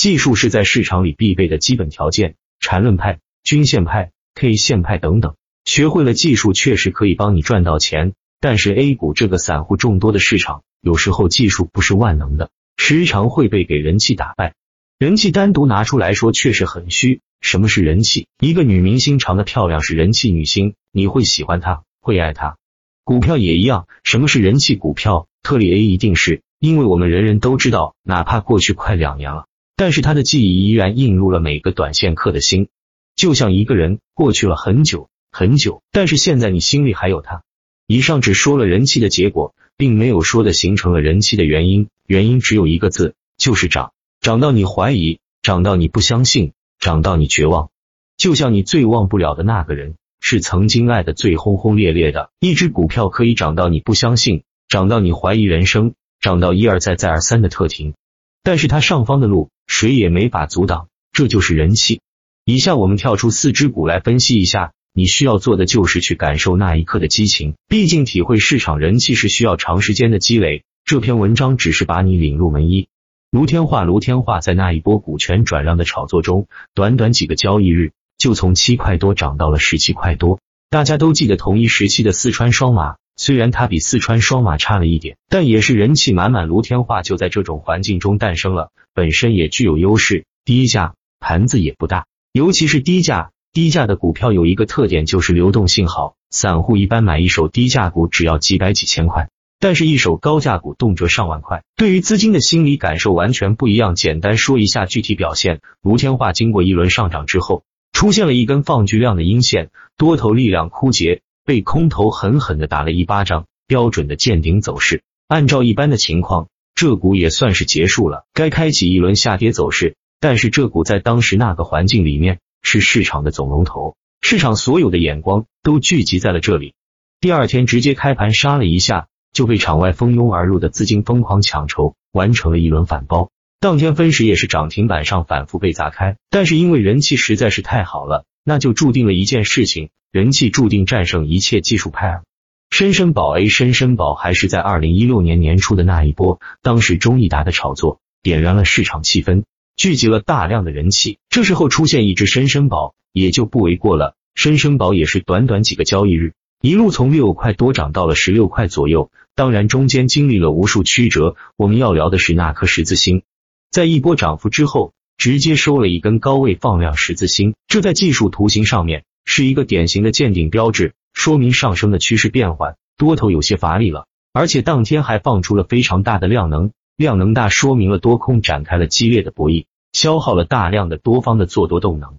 技术是在市场里必备的基本条件，缠论派、均线派、K 线派等等，学会了技术确实可以帮你赚到钱。但是 A 股这个散户众多的市场，有时候技术不是万能的，时常会被给人气打败。人气单独拿出来说确实很虚。什么是人气？一个女明星长得漂亮是人气女星，你会喜欢她，会爱她。股票也一样，什么是人气股票？特例 A 一定是，因为我们人人都知道，哪怕过去快两年了，但是他的记忆依然印入了每个短线客的心。就像一个人过去了很久很久，但是现在你心里还有他。以上只说了人气的结果，并没有说的形成了人气的原因，原因只有一个字，就是涨，涨到你怀疑，涨到你不相信。涨到你绝望，就像你最忘不了的那个人，是曾经爱的最轰轰烈烈的。一只股票可以涨到你不相信，涨到你怀疑人生，涨到一而再再而三的特停，但是它上方的路谁也没法阻挡，这就是人气。以下我们跳出四只股来分析一下，你需要做的就是去感受那一刻的激情。毕竟体会市场人气是需要长时间的积累。这篇文章只是把你领入门一。卢天化，卢天化在那一波股权转让的炒作中，短短几个交易日就从七块多涨到了十七块多。大家都记得同一时期的四川双马，虽然它比四川双马差了一点，但也是人气满满。卢天化就在这种环境中诞生了，本身也具有优势，低价，盘子也不大，尤其是低价，低价的股票有一个特点就是流动性好，散户一般买一手低价股只要几百几千块。但是，一手高价股动辄上万块，对于资金的心理感受完全不一样。简单说一下具体表现：卢天化经过一轮上涨之后，出现了一根放巨量的阴线，多头力量枯竭，被空头狠狠的打了一巴掌，标准的见顶走势。按照一般的情况，这股也算是结束了，该开启一轮下跌走势。但是，这股在当时那个环境里面是市场的总龙头，市场所有的眼光都聚集在了这里。第二天直接开盘杀了一下。就被场外蜂拥而入的资金疯狂抢筹，完成了一轮反包。当天分时也是涨停板上反复被砸开，但是因为人气实在是太好了，那就注定了一件事情：人气注定战胜一切技术派。深深宝 A，深深宝还是在二零一六年年初的那一波，当时中益达的炒作点燃了市场气氛，聚集了大量的人气。这时候出现一只深深宝，也就不为过了。深深宝也是短短几个交易日。一路从六块多涨到了十六块左右，当然中间经历了无数曲折。我们要聊的是那颗十字星，在一波涨幅之后，直接收了一根高位放量十字星，这在技术图形上面是一个典型的见顶标志，说明上升的趋势变缓，多头有些乏力了。而且当天还放出了非常大的量能，量能大说明了多空展开了激烈的博弈，消耗了大量的多方的做多动能。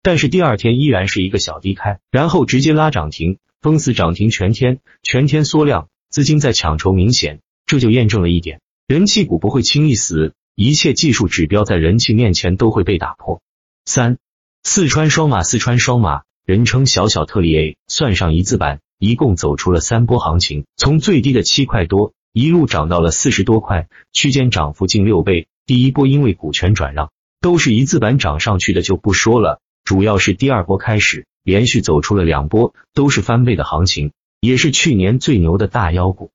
但是第二天依然是一个小低开，然后直接拉涨停。封死涨停全天，全天缩量，资金在抢筹明显，这就验证了一点：人气股不会轻易死，一切技术指标在人气面前都会被打破。三，四川双马，四川双马，人称小小特例 A，算上一字板，一共走出了三波行情，从最低的七块多一路涨到了四十多块，区间涨幅近六倍。第一波因为股权转让，都是一字板涨上去的就不说了，主要是第二波开始。连续走出了两波，都是翻倍的行情，也是去年最牛的大妖股，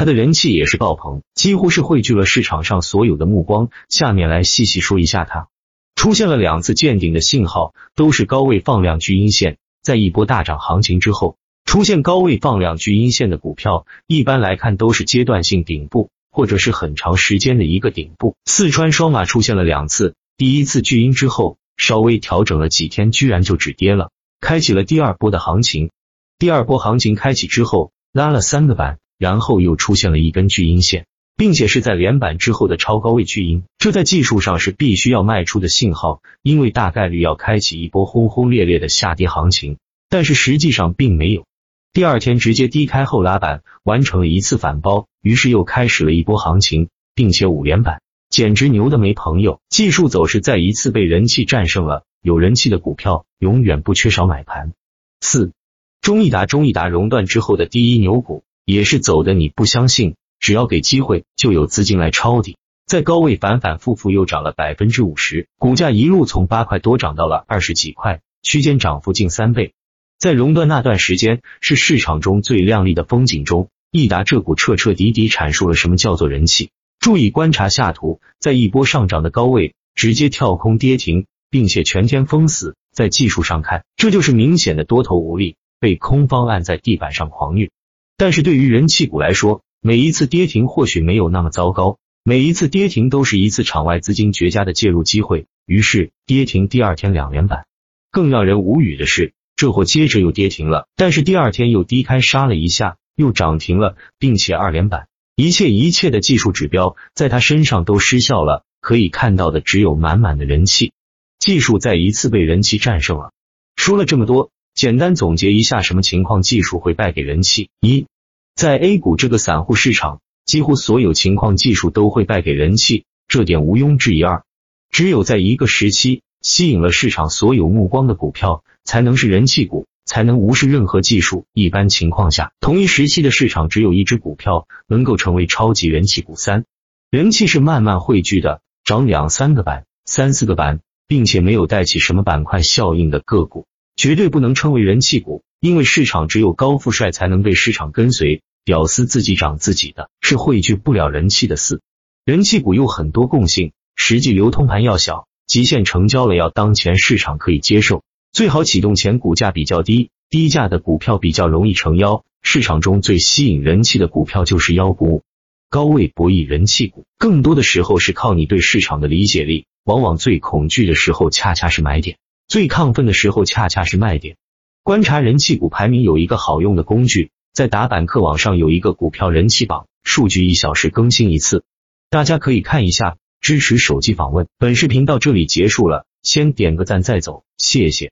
它的人气也是爆棚，几乎是汇聚了市场上所有的目光。下面来细细说一下它，出现了两次见顶的信号，都是高位放量巨阴线，在一波大涨行情之后，出现高位放量巨阴线的股票，一般来看都是阶段性顶部，或者是很长时间的一个顶部。四川双马出现了两次，第一次巨阴之后，稍微调整了几天，居然就止跌了。开启了第二波的行情，第二波行情开启之后拉了三个板，然后又出现了一根巨阴线，并且是在连板之后的超高位巨阴，这在技术上是必须要卖出的信号，因为大概率要开启一波轰轰烈烈的下跌行情，但是实际上并没有。第二天直接低开后拉板，完成了一次反包，于是又开始了一波行情，并且五连板，简直牛的没朋友。技术走势再一次被人气战胜了。有人气的股票永远不缺少买盘。四，中益达，中益达熔断之后的第一牛股，也是走的你不相信，只要给机会就有资金来抄底，在高位反反复复又涨了百分之五十，股价一路从八块多涨到了二十几块，区间涨幅近三倍。在熔断那段时间，是市场中最亮丽的风景中，益达这股彻彻底底阐述了什么叫做人气。注意观察下图，在一波上涨的高位。直接跳空跌停，并且全天封死。在技术上看，这就是明显的多头无力，被空方按在地板上狂虐。但是对于人气股来说，每一次跌停或许没有那么糟糕，每一次跌停都是一次场外资金绝佳的介入机会。于是跌停第二天两连板。更让人无语的是，这货接着又跌停了，但是第二天又低开杀了一下，又涨停了，并且二连板。一切一切的技术指标在他身上都失效了，可以看到的只有满满的人气。技术再一次被人气战胜了。说了这么多，简单总结一下，什么情况技术会败给人气？一，在 A 股这个散户市场，几乎所有情况技术都会败给人气，这点毋庸置疑。二，只有在一个时期吸引了市场所有目光的股票，才能是人气股，才能无视任何技术。一般情况下，同一时期的市场只有一只股票能够成为超级人气股。三，人气是慢慢汇聚的，涨两三个板、三四个板。并且没有带起什么板块效应的个股，绝对不能称为人气股，因为市场只有高富帅才能被市场跟随，屌丝自己涨自己的，是汇聚不了人气的。四，人气股有很多共性，实际流通盘要小，极限成交了要当前市场可以接受，最好启动前股价比较低，低价的股票比较容易成妖。市场中最吸引人气的股票就是妖股，高位博弈人气股，更多的时候是靠你对市场的理解力。往往最恐惧的时候，恰恰是买点；最亢奋的时候，恰恰是卖点。观察人气股排名有一个好用的工具，在打板客网上有一个股票人气榜，数据一小时更新一次，大家可以看一下。支持手机访问。本视频到这里结束了，先点个赞再走，谢谢。